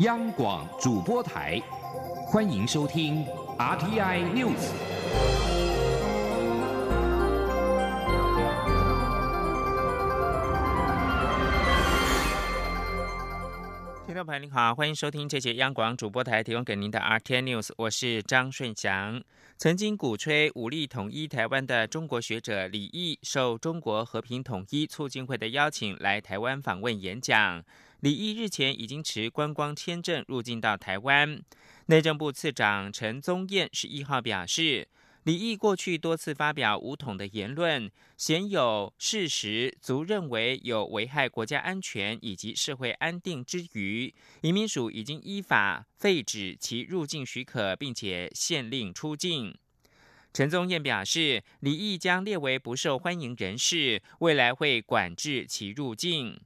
央广主播台，欢迎收听 RTI News。听众朋友您好，欢迎收听这节央广主播台提供给您的 RTI News，我是张顺祥。曾经鼓吹武力统一台湾的中国学者李毅，受中国和平统一促进会的邀请来台湾访问演讲。李毅日前已经持观光签证入境到台湾。内政部次长陈宗彦十一号表示，李毅过去多次发表武统的言论，鲜有事实足认为有危害国家安全以及社会安定之余，移民署已经依法废止其入境许可，并且限令出境。陈宗彦表示，李毅将列为不受欢迎人士，未来会管制其入境。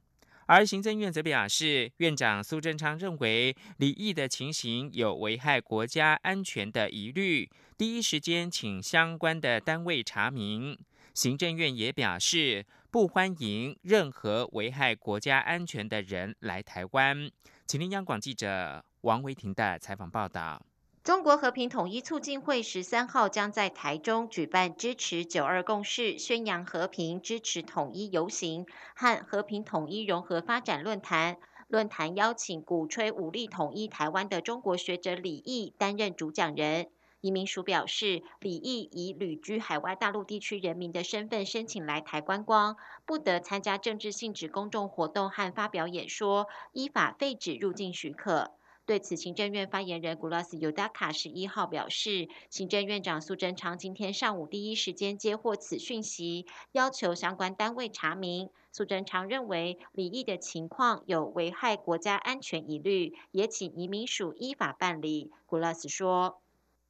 而行政院则表示，院长苏贞昌认为李毅的情形有危害国家安全的疑虑，第一时间请相关的单位查明。行政院也表示，不欢迎任何危害国家安全的人来台湾。请听央广记者王维婷的采访报道。中国和平统一促进会十三号将在台中举办支持九二共识、宣扬和平、支持统一游行和和平统一融合发展论坛。论坛邀请鼓吹武力统一台湾的中国学者李毅担任主讲人。移民署表示，李毅以旅居海外大陆地区人民的身份申请来台观光，不得参加政治性质公众活动和发表演说，依法废止入境许可。对此，行政院发言人古拉斯尤达卡十一号表示，行政院长苏贞昌今天上午第一时间接获此讯息，要求相关单位查明。苏贞昌认为李毅的情况有危害国家安全疑虑，也请移民署依法办理。古拉斯说，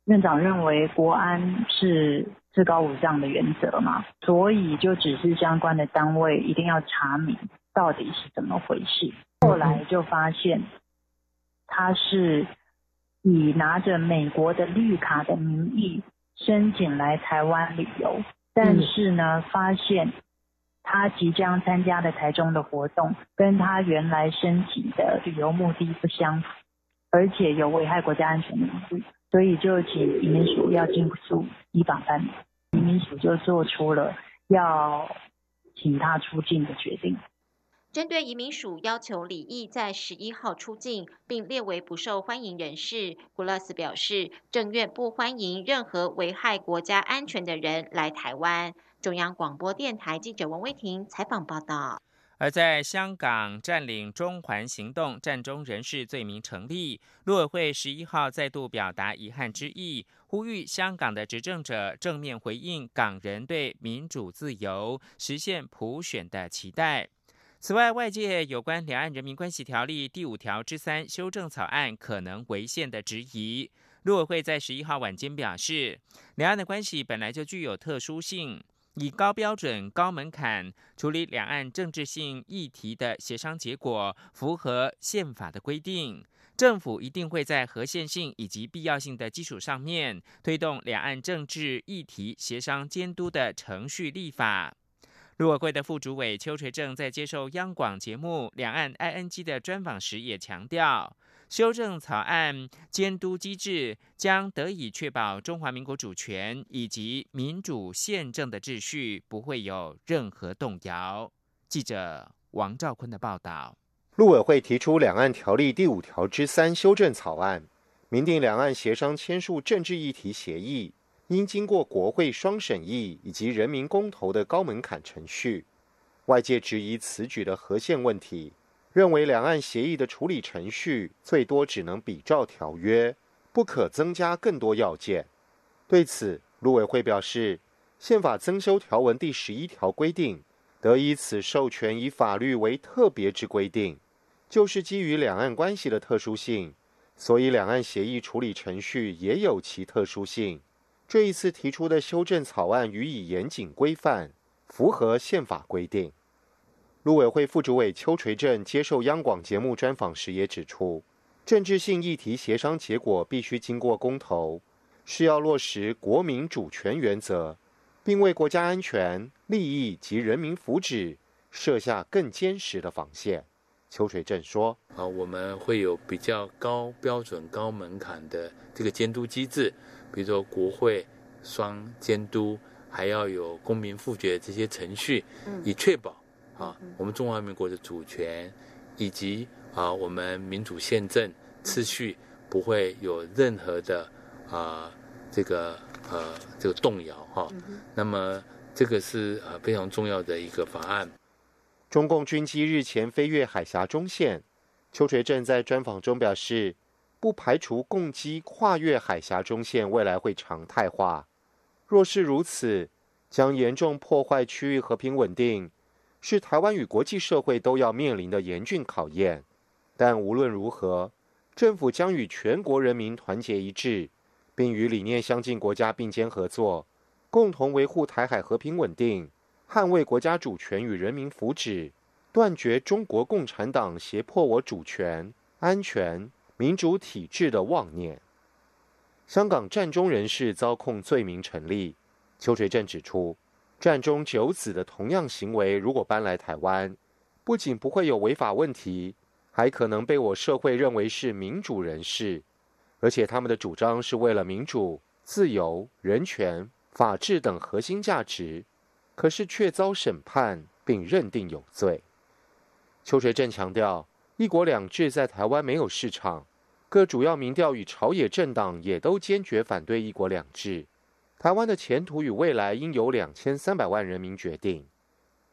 院长认为国安是至高无上的原则嘛，所以就只是相关的单位一定要查明到底是怎么回事。后来就发现。他是以拿着美国的绿卡的名义申请来台湾旅游，但是呢，发现他即将参加的台中的活动跟他原来申请的旅游目的不相符，而且有危害国家安全的疑虑，所以就请移民署要尽速依法办理。移民署就做出了要请他出境的决定。针对移民署要求李毅在十一号出境，并列为不受欢迎人士，古拉斯表示，政院不欢迎任何危害国家安全的人来台湾。中央广播电台记者王威婷采访报道。而在香港占领中环行动战中人士罪名成立，陆委会十一号再度表达遗憾之意，呼吁香港的执政者正面回应港人对民主自由、实现普选的期待。此外，外界有关《两岸人民关系条例》第五条之三修正草案可能违宪的质疑，陆委会在十一号晚间表示，两岸的关系本来就具有特殊性，以高标准、高门槛处理两岸政治性议题的协商结果符合宪法的规定，政府一定会在合宪性以及必要性的基础上面，推动两岸政治议题协商监督的程序立法。陆委会的副主委邱垂正在接受央广节目《两岸 ING》的专访时也强调，修正草案监督机制将得以确保中华民国主权以及民主宪政的秩序不会有任何动摇。记者王兆坤的报道。陆委会提出《两岸条例》第五条之三修正草案，明定两岸协商签署政治议题协议。应经过国会双审议以及人民公投的高门槛程序，外界质疑此举的核宪问题，认为两岸协议的处理程序最多只能比照条约，不可增加更多要件。对此，陆委会表示，宪法增修条文第十一条规定，得以此授权以法律为特别之规定，就是基于两岸关系的特殊性，所以两岸协议处理程序也有其特殊性。这一次提出的修正草案予以严谨规范，符合宪法规定。陆委会副主委邱垂正接受央广节目专访时也指出，政治性议题协商结果必须经过公投，是要落实国民主权原则，并为国家安全、利益及人民福祉设下更坚实的防线。邱垂正说：“啊，我们会有比较高标准、高门槛的这个监督机制，比如说国会双监督，还要有公民复决这些程序，以确保啊我们中华民国的主权以及啊我们民主宪政秩序不会有任何的啊这个呃这个动摇哈。那么这个是呃非常重要的一个法案。”中共军机日前飞越海峡中线，邱垂正在专访中表示，不排除共机跨越海峡中线未来会常态化。若是如此，将严重破坏区域和平稳定，是台湾与国际社会都要面临的严峻考验。但无论如何，政府将与全国人民团结一致，并与理念相近国家并肩合作，共同维护台海和平稳定。捍卫国家主权与人民福祉，断绝中国共产党胁迫我主权、安全、民主体制的妄念。香港战中人士遭控罪名成立，邱垂正指出，战中九子的同样行为如果搬来台湾，不仅不会有违法问题，还可能被我社会认为是民主人士，而且他们的主张是为了民主、自由、人权、法治等核心价值。可是却遭审判并认定有罪。邱垂正强调，一国两制在台湾没有市场，各主要民调与朝野政党也都坚决反对一国两制。台湾的前途与未来应由两千三百万人民决定。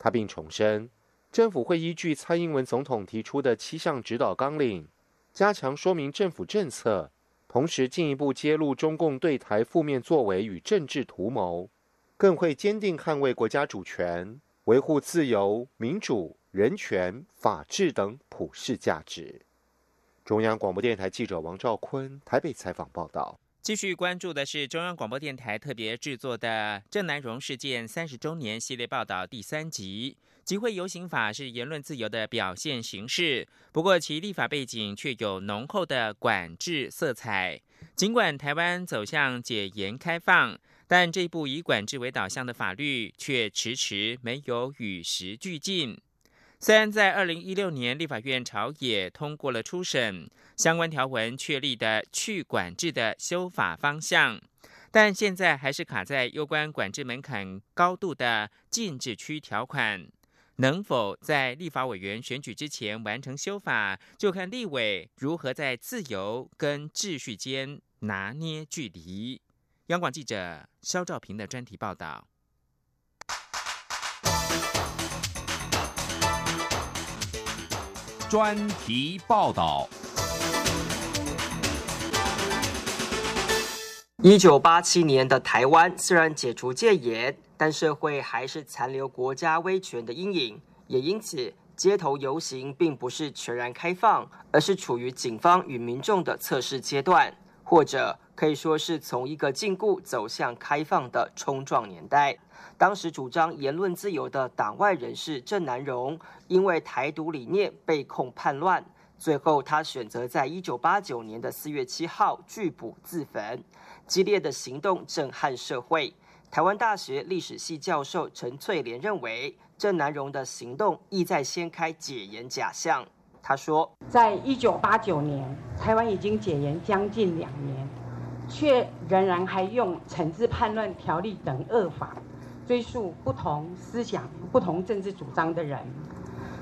他并重申，政府会依据蔡英文总统提出的七项指导纲领，加强说明政府政策，同时进一步揭露中共对台负面作为与政治图谋。更会坚定捍卫国家主权，维护自由、民主、人权、法治等普世价值。中央广播电台记者王兆坤台北采访报道。继续关注的是中央广播电台特别制作的郑南荣事件三十周年系列报道第三集。集会游行法是言论自由的表现形式，不过其立法背景却有浓厚的管制色彩。尽管台湾走向解严开放。但这部以管制为导向的法律却迟迟没有与时俱进。虽然在二零一六年立法院朝野通过了初审相关条文确立的去管制的修法方向，但现在还是卡在有关管制门槛高度的禁制区条款。能否在立法委员选举之前完成修法，就看立委如何在自由跟秩序间拿捏距离。央广记者肖兆平的专题报道。专题报道。一九八七年的台湾虽然解除戒严，但社会还是残留国家威权的阴影，也因此街头游行并不是全然开放，而是处于警方与民众的测试阶段，或者。可以说是从一个禁锢走向开放的冲撞年代。当时主张言论自由的党外人士郑南荣，因为台独理念被控叛乱，最后他选择在一九八九年的四月七号拒捕自焚。激烈的行动震撼社会。台湾大学历史系教授陈翠莲认为，郑南荣的行动意在掀开解严假象。他说，在一九八九年，台湾已经解严将近两年。却仍然还用惩治叛乱条例等恶法追诉不同思想、不同政治主张的人。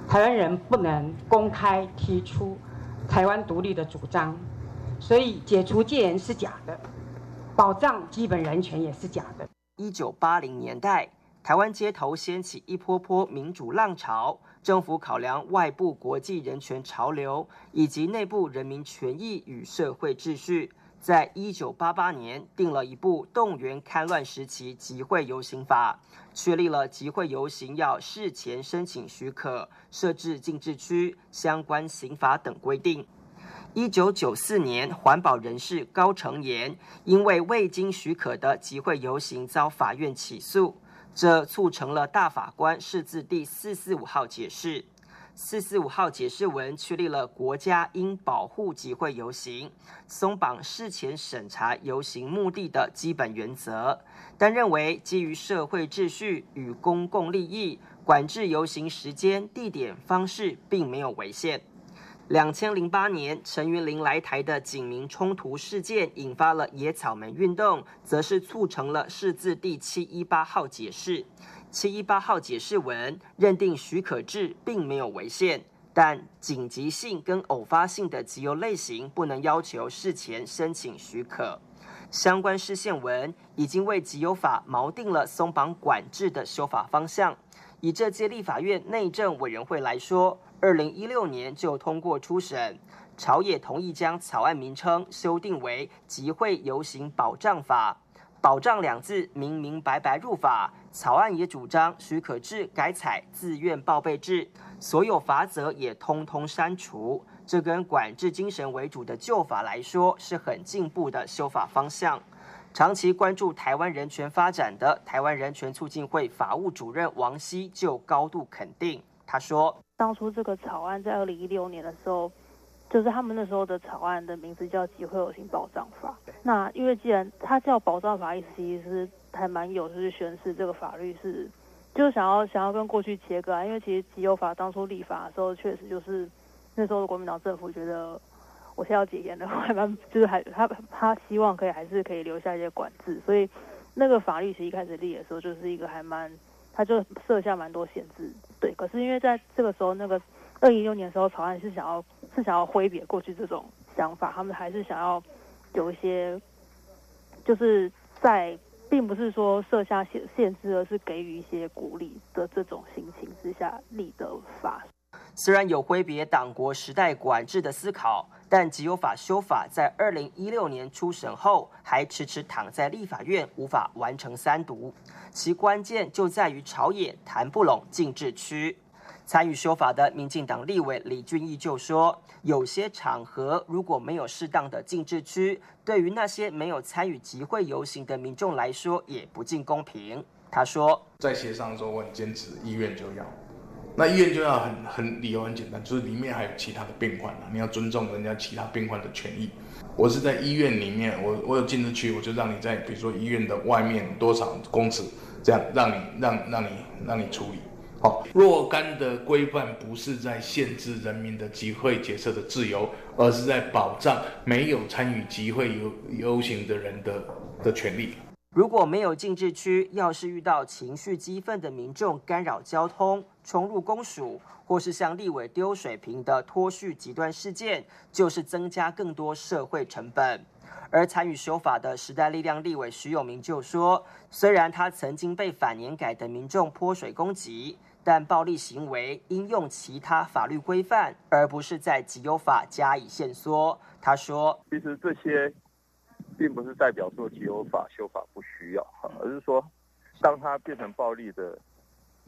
台湾人不能公开提出台湾独立的主张，所以解除戒严是假的，保障基本人权也是假的。一九八零年代，台湾街头掀起一波波民主浪潮，政府考量外部国际人权潮流以及内部人民权益与社会秩序。在一九八八年，定了一部动员戡乱时期集会游行法，确立了集会游行要事前申请许可、设置禁制区、相关刑法等规定。一九九四年，环保人士高成炎因为未经许可的集会游行遭法院起诉，这促成了大法官释字第四四五号解释。四四五号解释文确立了国家应保护集会游行、松绑事前审查游行目的的基本原则，但认为基于社会秩序与公共利益，管制游行时间、地点、方式并没有违宪。两千零八年，陈云林来台的警民冲突事件引发了野草莓运动，则是促成了释字第七一八号解释。七一八号解释文认定许可制并没有违宪，但紧急性跟偶发性的集邮类型不能要求事前申请许可。相关释宪文已经为集邮法锚定了松绑管制的修法方向。以这届立法院内政委员会来说，二零一六年就通过初审，朝野同意将草案名称修订为《集会游行保障法》，保障两字明明白白入法。草案也主张许可制改采自愿报备制，所有法则也通通删除。这跟管制精神为主的旧法来说，是很进步的修法方向。长期关注台湾人权发展的台湾人权促进会法务主任王希就高度肯定。他说：“当初这个草案在二零一六年的时候，就是他们那时候的草案的名字叫《集会游行保障法》。那因为既然它叫保障法，意思其实还蛮有，就是宣示这个法律是，就是想要想要跟过去切割啊。因为其实集邮法当初立法的时候，确实就是那时候的国民党政府觉得。”我现在要解严的，还蛮就是还他他希望可以还是可以留下一些管制，所以那个法律其实一开始立的时候就是一个还蛮，他就设下蛮多限制，可是因为在这个时候，那个二零一六年的时候，草案是想要是想要挥别过去这种想法，他们还是想要有一些，就是在并不是说设下限限制，而是给予一些鼓励的这种心情之下立的法。虽然有挥别党国时代管制的思考。但集邮法修法在二零一六年初审后，还迟迟躺在立法院，无法完成三读。其关键就在于朝野谈不拢禁制区。参与修法的民进党立委李俊毅就说：“有些场合如果没有适当的禁制区，对于那些没有参与集会游行的民众来说，也不尽公平。”他说：“在协商的时候，我很坚持，医院就要。”那医院就要很很理由很简单，就是里面还有其他的病患啊，你要尊重人家其他病患的权益。我是在医院里面，我我有禁止区，我就让你在比如说医院的外面多少公尺，这样让你让让你让你处理。好，若干的规范不是在限制人民的集会结社的自由，而是在保障没有参与集会游游行的人的的权利。如果没有禁制区，要是遇到情绪激愤的民众干扰交通、冲入公署，或是向立委丢水瓶的脱序极端事件，就是增加更多社会成本。而参与修法的时代力量立委徐永明就说：“虽然他曾经被反年改的民众泼水攻击，但暴力行为应用其他法律规范，而不是在集邮法加以限缩。”他说：“其实这些。”并不是代表说集邮法修法不需要，而是说，当它变成暴力的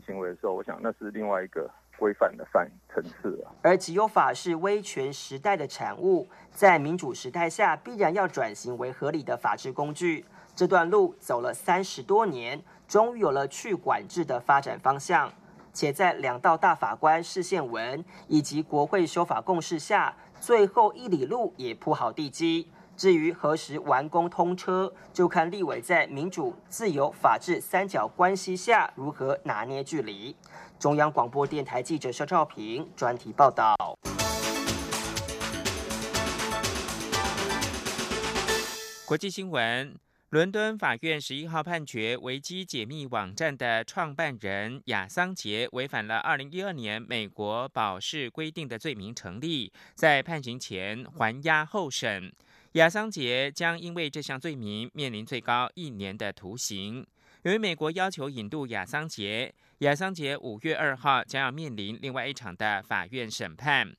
行为的时候，我想那是另外一个规范的范层次啊。而集邮法是威权时代的产物，在民主时代下，必然要转型为合理的法治工具。这段路走了三十多年，终于有了去管制的发展方向。且在两道大法官释宪文以及国会修法共识下，最后一里路也铺好地基。至于何时完工通车，就看立委在民主、自由、法治三角关系下如何拿捏距离。中央广播电台记者肖兆平专题报道。国际新闻：伦敦法院十一号判决维基解密网站的创办人亚桑杰违反了二零一二年美国保释规定的罪名成立，在判刑前还押候审。亚桑杰将因为这项罪名面临最高一年的徒刑。由于美国要求引渡亚桑杰，亚桑杰五月二号将要面临另外一场的法院审判。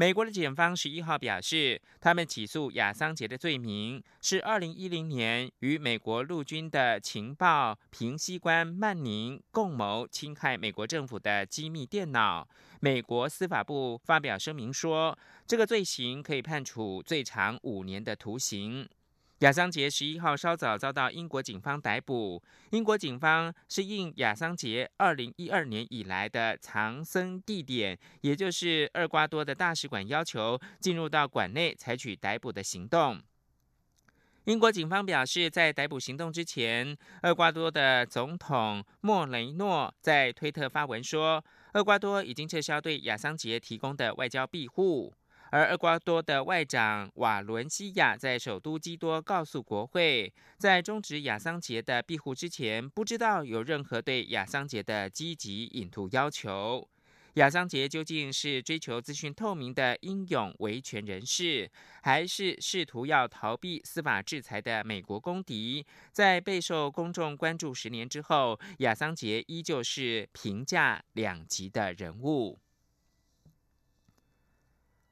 美国的检方十一号表示，他们起诉亚桑杰的罪名是二零一零年与美国陆军的情报平息官曼宁共谋侵害美国政府的机密电脑。美国司法部发表声明说，这个罪行可以判处最长五年的徒刑。亚桑杰十一号稍早遭到英国警方逮捕。英国警方是应亚桑杰二零一二年以来的藏身地点，也就是厄瓜多的大使馆要求，进入到馆内采取逮捕的行动。英国警方表示，在逮捕行动之前，厄瓜多的总统莫雷诺在推特发文说，厄瓜多已经撤销对亚桑杰提供的外交庇护。而厄瓜多的外长瓦伦西亚在首都基多告诉国会，在终止亚桑杰的庇护之前，不知道有任何对亚桑杰的积极引渡要求。亚桑杰究竟是追求资讯透明的英勇维权人士，还是试图要逃避司法制裁的美国公敌？在备受公众关注十年之后，亚桑杰依旧是评价两极的人物。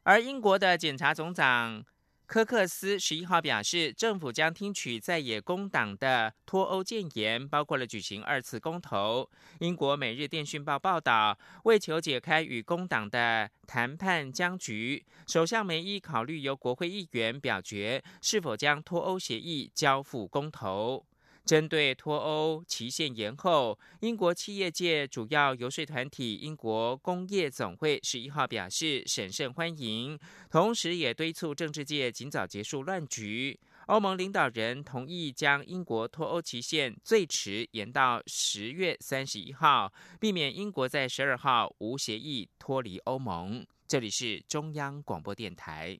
而英国的检察总长。科克斯十一号表示，政府将听取在野工党的脱欧建言，包括了举行二次公投。英国《每日电讯报》报道，为求解开与工党的谈判僵局，首相梅伊考虑由国会议员表决是否将脱欧协议交付公投。针对脱欧期限延后，英国企业界主要游说团体英国工业总会十一号表示审慎欢迎，同时也敦促政治界尽早结束乱局。欧盟领导人同意将英国脱欧期限最迟延到十月三十一号，避免英国在十二号无协议脱离欧盟。这里是中央广播电台。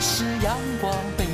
是阳光，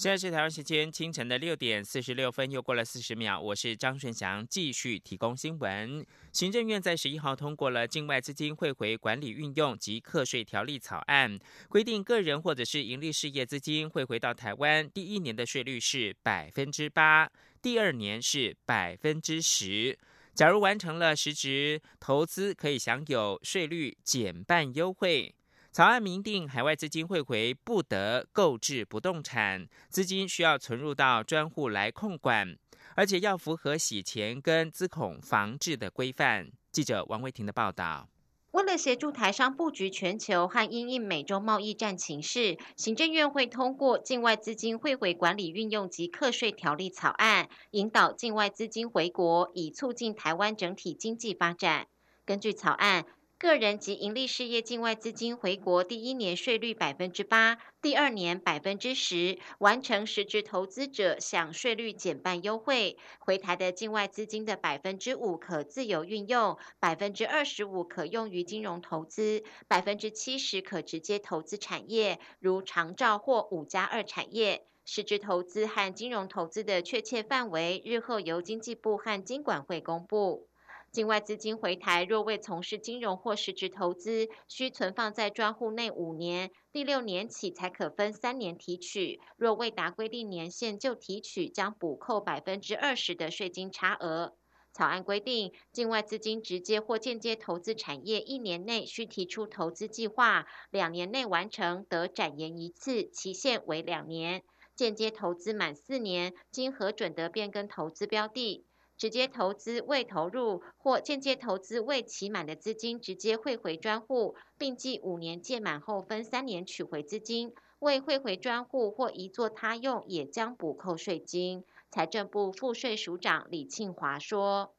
现在是台湾时间清晨的六点四十六分，又过了四十秒。我是张顺祥，继续提供新闻。行政院在十一号通过了境外资金汇回管理运用及课税条例草案，规定个人或者是盈利事业资金汇回到台湾，第一年的税率是百分之八，第二年是百分之十。假如完成了实质投资，可以享有税率减半优惠。草案明定，海外资金汇回不得购置不动产，资金需要存入到专户来控管，而且要符合洗钱跟资恐防治的规范。记者王维婷的报道。为了协助台商布局全球和因应美洲贸易战情势，行政院会通过境外资金汇回管理运用及课税条例草案，引导境外资金回国，以促进台湾整体经济发展。根据草案。个人及盈利事业境外资金回国，第一年税率百分之八，第二年百分之十，完成实质投资者享税率减半优惠。回台的境外资金的百分之五可自由运用，百分之二十五可用于金融投资，百分之七十可直接投资产业，如长照或五加二产业。实质投资和金融投资的确切范围，日后由经济部和金管会公布。境外资金回台，若未从事金融或实质投资，需存放在专户内五年，第六年起才可分三年提取。若未达规定年限就提取，将补扣百分之二十的税金差额。草案规定，境外资金直接或间接投资产业，一年内需提出投资计划，两年内完成得展延一次，期限为两年。间接投资满四年，经核准得变更投资标的。直接投资未投入或间接投资未期满的资金，直接汇回专户，并计五年届满后分三年取回资金。未汇回专户或移作他用，也将补扣税金。财政部赋税署长李庆华说：“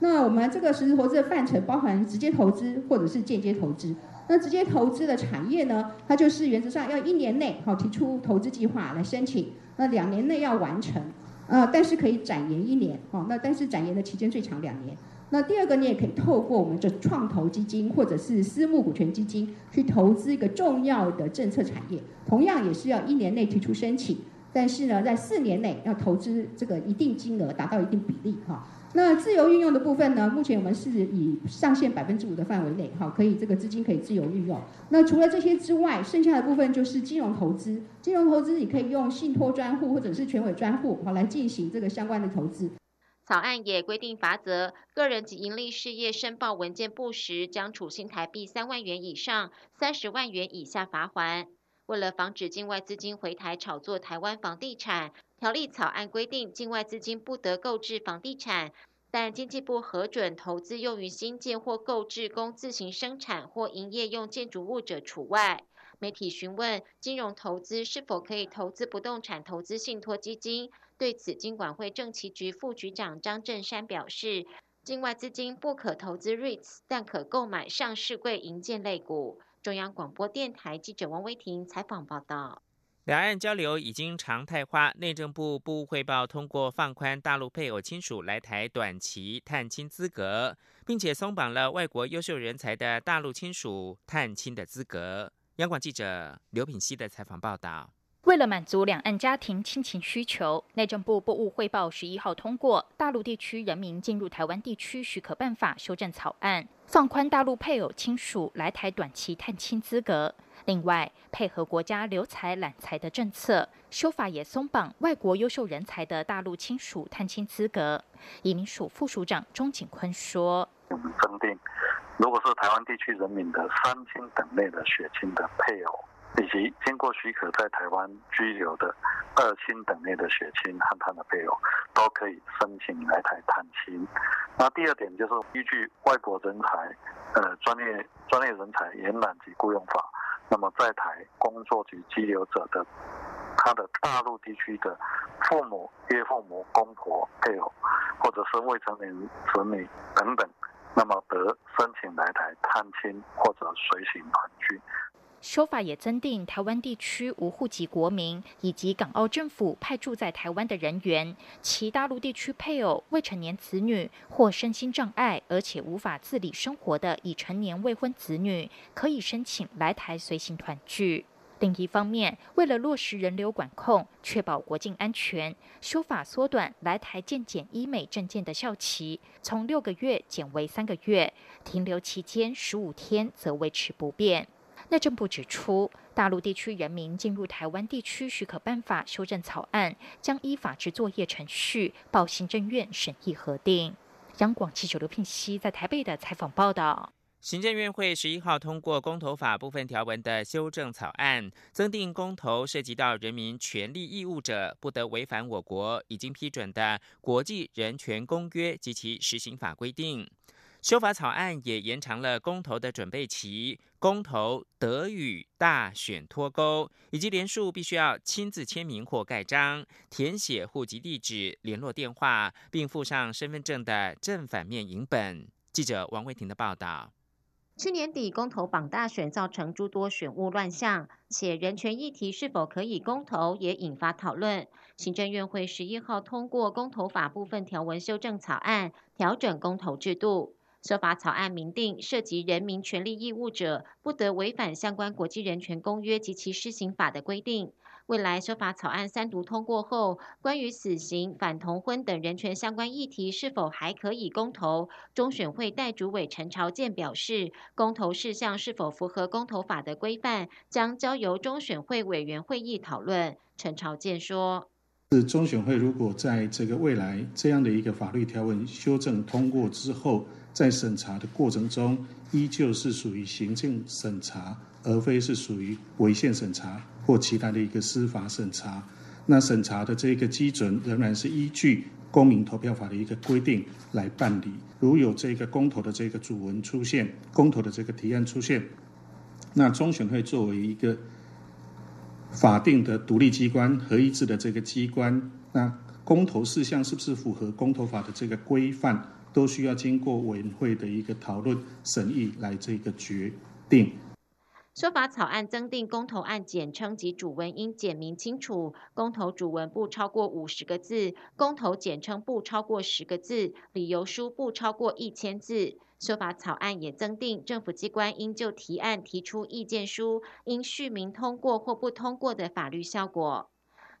那我们这个实质投资的范畴包含直接投资或者是间接投资。那直接投资的产业呢，它就是原则上要一年内好提出投资计划来申请，那两年内要完成。”呃，但是可以展延一年，哦，那但是展延的期间最长两年。那第二个，你也可以透过我们的创投基金或者是私募股权基金去投资一个重要的政策产业，同样也是要一年内提出申请，但是呢，在四年内要投资这个一定金额达到一定比例，哈。那自由运用的部分呢？目前我们是以上限百分之五的范围内，好，可以这个资金可以自由运用。那除了这些之外，剩下的部分就是金融投资。金融投资你可以用信托专户或者是全委专户，好来进行这个相关的投资。草案也规定罚则，个人及盈利事业申报文件不实，将处新台币三万元以上三十万元以下罚款。为了防止境外资金回台炒作台湾房地产，条例草案规定，境外资金不得购置房地产。但经济部核准投资用于新建或购置供自行生产或营业用建筑物者除外。媒体询问金融投资是否可以投资不动产投资信托基金，对此金管会政企局副局长张振山表示，境外资金不可投资 REITs，但可购买上市柜营建类股。中央广播电台记者王威婷采访报道。两岸交流已经常态化，内政部部务汇报通过放宽大陆配偶亲属来台短期探亲资格，并且松绑了外国优秀人才的大陆亲属探亲的资格。央广记者刘品希的采访报道：为了满足两岸家庭亲情需求，内政部部务汇报十一号通过《大陆地区人民进入台湾地区许可办法》修正草案，放宽大陆配偶亲属来台短期探亲资格。另外，配合国家留才揽才的政策，修法也松绑外国优秀人才的大陆亲属探亲资格。移民署副署长钟景坤说：“我们增定。”如果是台湾地区人民的三亲等内的血亲的配偶，以及经过许可在台湾居留的二亲等内的血亲和他的配偶，都可以申请来台探亲。那第二点就是依据外国人才，呃，专业专业人才延揽及雇佣法，那么在台工作及居留者的他的大陆地区的父母、岳父母、公婆、配偶，或者是未成年子女等等。那么得申请来台探亲或者随行团聚。修法也增订台湾地区无户籍国民以及港澳政府派驻在台湾的人员，其大陆地区配偶、未成年子女或身心障碍而且无法自理生活的已成年未婚子女，可以申请来台随行团聚。另一方面，为了落实人流管控，确保国境安全，修法缩短来台健检医美证件的效期，从六个月减为三个月，停留期间十五天则维持不变。内政部指出，大陆地区人民进入台湾地区许可办法修正草案将依法制作业程序报行政院审议核定。央广记者刘聘熙在台北的采访报道。行政院会十一号通过公投法部分条文的修正草案，增订公投涉及到人民权利义务者，不得违反我国已经批准的国际人权公约及其实行法规定。修法草案也延长了公投的准备期，公投得与大选脱钩，以及连署必须要亲自签名或盖章，填写户籍地址、联络电话，并附上身份证的正反面影本。记者王慧婷的报道。去年底公投榜大选造成诸多选务乱象，且人权议题是否可以公投也引发讨论。行政院会十一号通过公投法部分条文修正草案，调整公投制度。修法草案明定，涉及人民权利义务者，不得违反相关国际人权公约及其施行法的规定。未来修法草案三读通过后，关于死刑、反同婚等人权相关议题是否还可以公投？中选会代主委陈朝健表示，公投事项是否符合公投法的规范，将交由中选会委员会议讨论。陈朝健说：“是中选会如果在这个未来这样的一个法律条文修正通过之后，在审查的过程中，依旧是属于行政审查，而非是属于违宪审查。”或其他的一个司法审查，那审查的这个基准仍然是依据公民投票法的一个规定来办理。如有这个公投的这个主文出现，公投的这个提案出现，那中选会作为一个法定的独立机关、合一制的这个机关，那公投事项是不是符合公投法的这个规范，都需要经过委员会的一个讨论审议来这个决定。修法草案增订公投案简称及主文应简明清楚，公投主文不超过五十个字，公投简称不超过十个字，理由书不超过一千字。修法草案也增订政府机关应就提案提出意见书，应续名通过或不通过的法律效果。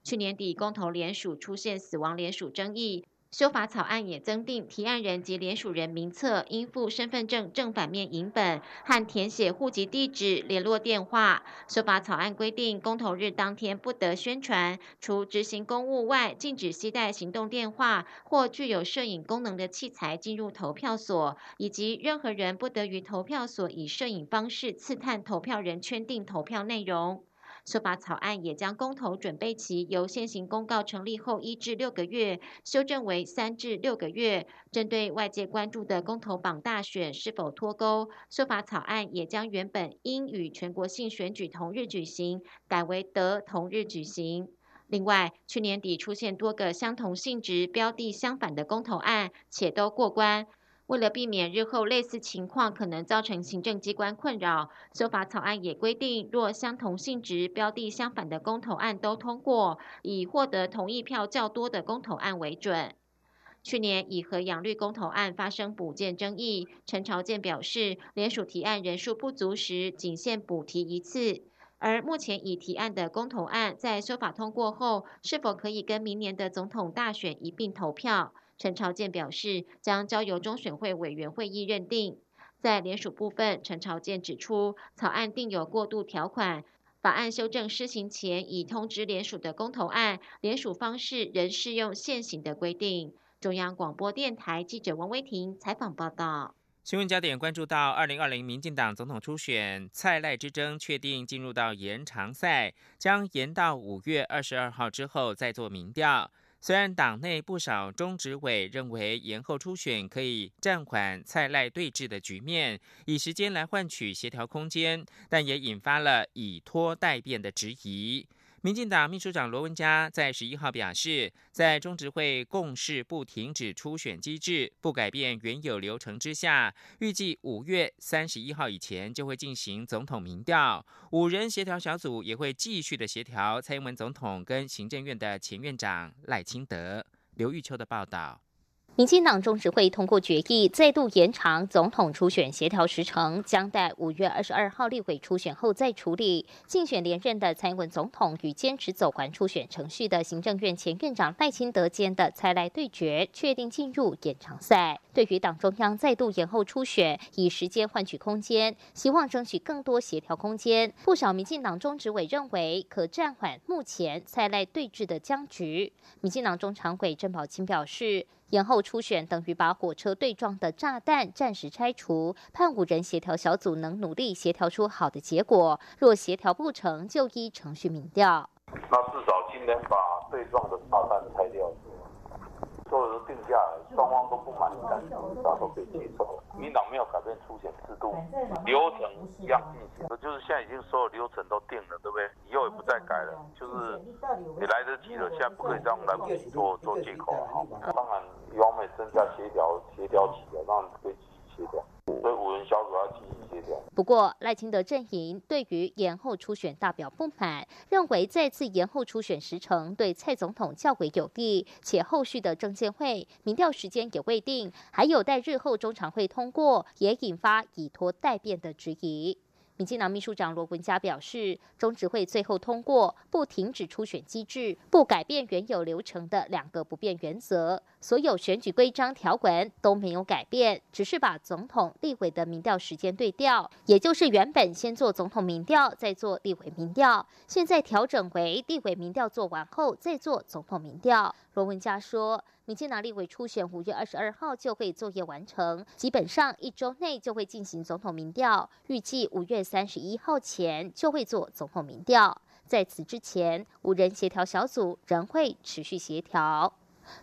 去年底公投联署出现死亡联署争议。修法草案也增订，提案人及联署人名册应附身份证正反面影本和填写户籍地址、联络电话。修法草案规定，公投日当天不得宣传，除执行公务外，禁止携带行动电话或具有摄影功能的器材进入投票所，以及任何人不得于投票所以摄影方式刺探投票人圈定投票内容。修法草案也将公投准备期由现行公告成立后一至六个月，修正为三至六个月。针对外界关注的公投榜大选是否脱钩，修法草案也将原本应与全国性选举同日举行，改为得同日举行。另外，去年底出现多个相同性质、标的相反的公投案，且都过关。为了避免日后类似情况可能造成行政机关困扰，修法草案也规定，若相同性质、标的相反的公投案都通过，以获得同意票较多的公投案为准。去年以和养绿公投案发生补件争议，陈朝健表示，联署提案人数不足时，仅限补提一次。而目前已提案的公投案，在修法通过后，是否可以跟明年的总统大选一并投票？陈朝健表示，将交由中选会委员会议认定。在联署部分，陈朝健指出，草案定有过渡条款，法案修正施行前已通知联署的公投案，联署方式仍适用现行的规定。中央广播电台记者王威婷采访报道。新闻焦点关注到，二零二零民进党总统初选蔡赖之争确定进入到延长赛，将延到五月二十二号之后再做民调。虽然党内不少中执委认为延后初选可以暂缓蔡赖对峙的局面，以时间来换取协调空间，但也引发了以拖待变的质疑。民进党秘书长罗文嘉在十一号表示，在中执会共识不停止初选机制、不改变原有流程之下，预计五月三十一号以前就会进行总统民调。五人协调小组也会继续的协调蔡英文总统跟行政院的前院长赖清德。刘玉秋的报道。民进党中执会通过决议，再度延长总统初选协调时程，将待五月二十二号立委初选后再处理。竞选连任的蔡英文总统与坚持走完初选程序的行政院前院长赖清德间的蔡赖对决，确定进入延长赛。对于党中央再度延后初选，以时间换取空间，希望争取更多协调空间。不少民进党中执委认为，可暂缓目前蔡赖对峙的僵局。民进党中常委郑宝清表示。延后初选等于把火车对撞的炸弹暂时拆除，盼五人协调小组能努力协调出好的结果。若协调不成就依程序民调。那至少今天把对撞的炸弹拆掉。所有定下来，双方都不满意，但是大家都可以接受。民党没有改变出险制度，流程一样进行，就是现在已经所有流程都定了，对不对？以后也不再改了，就是你来得及了，现在不可以这样来不及做做借口了哈。当然，一方面增加协调协调起来，让可以继续协调。所以五人小组要继续协调。不过赖清德阵营对于延后初选大表不满，认为再次延后初选时程对蔡总统较为有利，且后续的证监会民调时间也未定，还有待日后中常会通过，也引发以拖待变的质疑。民进党秘书长罗文嘉表示，中执会最后通过不停止初选机制、不改变原有流程的两个不变原则，所有选举规章条文都没有改变，只是把总统、立委的民调时间对调，也就是原本先做总统民调，再做立委民调，现在调整为立委民调做完后再做总统民调。罗文嘉说。民进党立委初选五月二十二号就会作业完成，基本上一周内就会进行总统民调，预计五月三十一号前就会做总统民调。在此之前，五人协调小组仍会持续协调。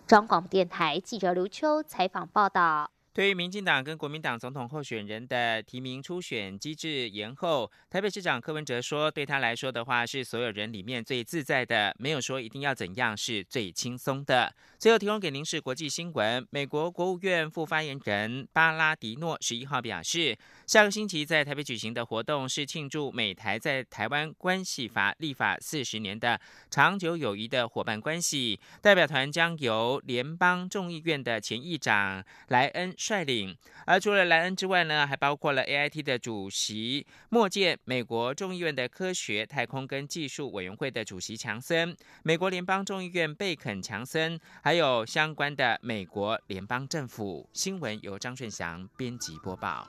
中广电台记者刘秋采访报道。对于民进党跟国民党总统候选人的提名初选机制延后，台北市长柯文哲说，对他来说的话是所有人里面最自在的，没有说一定要怎样是最轻松的。最后提供给您是国际新闻，美国国务院副发言人巴拉迪诺十一号表示，下个星期在台北举行的活动是庆祝美台在台湾关系法立法四十年的长久友谊的伙伴关系。代表团将由联邦众议院的前议长莱恩。率领，而除了莱恩之外呢，还包括了 A I T 的主席莫健、美国众议院的科学、太空跟技术委员会的主席强森、美国联邦众议院贝肯强森，还有相关的美国联邦政府。新闻由张顺祥编辑播报。